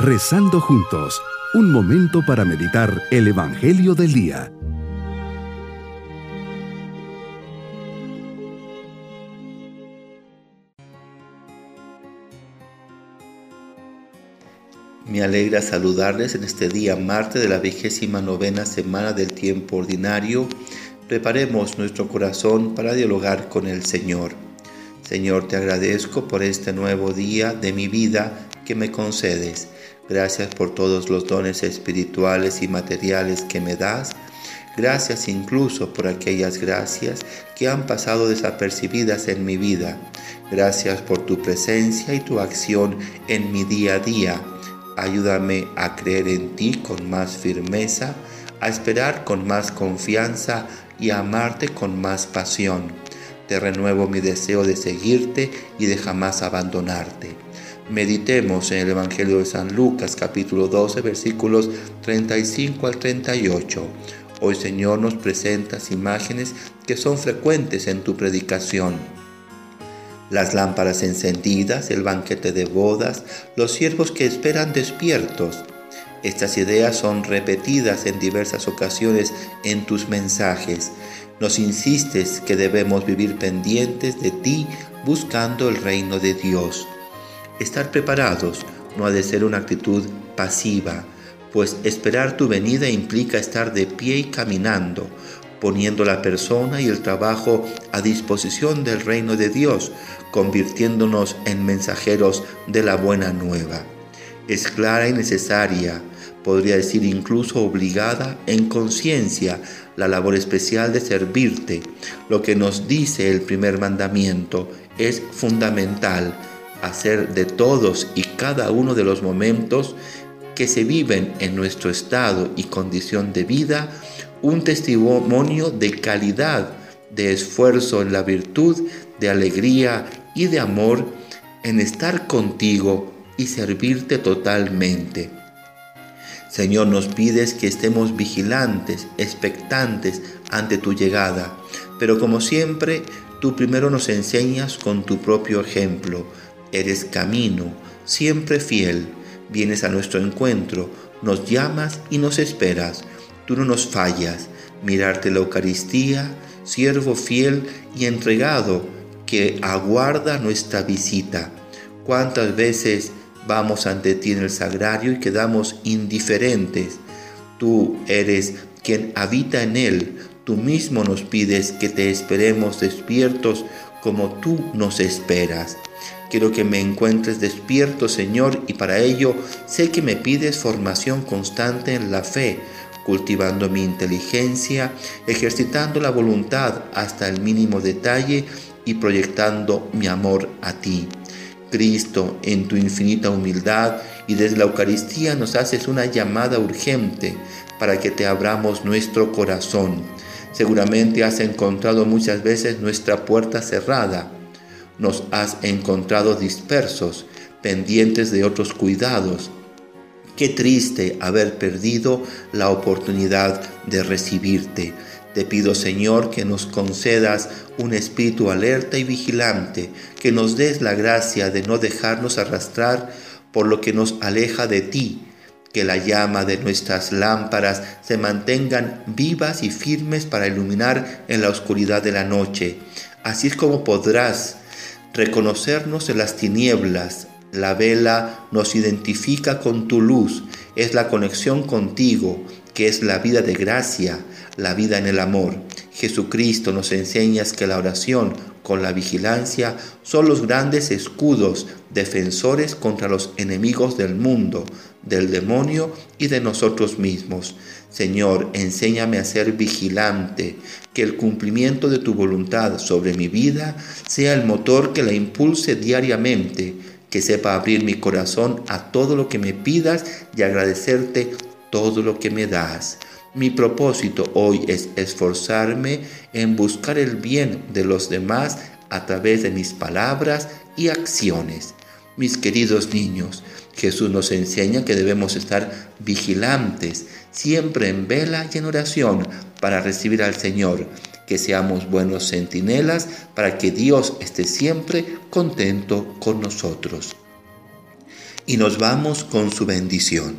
Rezando juntos, un momento para meditar el Evangelio del Día. Me alegra saludarles en este día martes de la vigésima novena semana del tiempo ordinario. Preparemos nuestro corazón para dialogar con el Señor. Señor, te agradezco por este nuevo día de mi vida que me concedes Gracias por todos los dones espirituales y materiales que me das. Gracias incluso por aquellas gracias que han pasado desapercibidas en mi vida. Gracias por tu presencia y tu acción en mi día a día. Ayúdame a creer en ti con más firmeza, a esperar con más confianza y a amarte con más pasión. Te renuevo mi deseo de seguirte y de jamás abandonarte. Meditemos en el Evangelio de San Lucas capítulo 12 versículos 35 al 38. Hoy Señor nos presentas imágenes que son frecuentes en tu predicación. Las lámparas encendidas, el banquete de bodas, los siervos que esperan despiertos. Estas ideas son repetidas en diversas ocasiones en tus mensajes. Nos insistes que debemos vivir pendientes de ti buscando el reino de Dios. Estar preparados no ha de ser una actitud pasiva, pues esperar tu venida implica estar de pie y caminando, poniendo la persona y el trabajo a disposición del reino de Dios, convirtiéndonos en mensajeros de la buena nueva. Es clara y necesaria, podría decir incluso obligada en conciencia, la labor especial de servirte. Lo que nos dice el primer mandamiento es fundamental hacer de todos y cada uno de los momentos que se viven en nuestro estado y condición de vida un testimonio de calidad, de esfuerzo en la virtud, de alegría y de amor en estar contigo y servirte totalmente. Señor, nos pides que estemos vigilantes, expectantes ante tu llegada, pero como siempre, tú primero nos enseñas con tu propio ejemplo Eres camino, siempre fiel, vienes a nuestro encuentro, nos llamas y nos esperas. Tú no nos fallas. Mirarte la Eucaristía, siervo fiel y entregado que aguarda nuestra visita. ¿Cuántas veces vamos ante ti en el sagrario y quedamos indiferentes? Tú eres quien habita en él. Tú mismo nos pides que te esperemos despiertos como tú nos esperas. Quiero que me encuentres despierto, Señor, y para ello sé que me pides formación constante en la fe, cultivando mi inteligencia, ejercitando la voluntad hasta el mínimo detalle y proyectando mi amor a ti. Cristo, en tu infinita humildad y desde la Eucaristía nos haces una llamada urgente para que te abramos nuestro corazón. Seguramente has encontrado muchas veces nuestra puerta cerrada nos has encontrado dispersos, pendientes de otros cuidados. Qué triste haber perdido la oportunidad de recibirte. Te pido, Señor, que nos concedas un espíritu alerta y vigilante, que nos des la gracia de no dejarnos arrastrar por lo que nos aleja de ti, que la llama de nuestras lámparas se mantengan vivas y firmes para iluminar en la oscuridad de la noche. Así es como podrás reconocernos en las tinieblas. La vela nos identifica con tu luz, es la conexión contigo, que es la vida de gracia, la vida en el amor. Jesucristo nos enseñas que la oración con la vigilancia son los grandes escudos defensores contra los enemigos del mundo, del demonio y de nosotros mismos. Señor, enséñame a ser vigilante, que el cumplimiento de tu voluntad sobre mi vida sea el motor que la impulse diariamente, que sepa abrir mi corazón a todo lo que me pidas y agradecerte todo lo que me das. Mi propósito hoy es esforzarme en buscar el bien de los demás a través de mis palabras y acciones. Mis queridos niños, Jesús nos enseña que debemos estar vigilantes, siempre en vela y en oración para recibir al Señor, que seamos buenos centinelas para que Dios esté siempre contento con nosotros. y nos vamos con su bendición.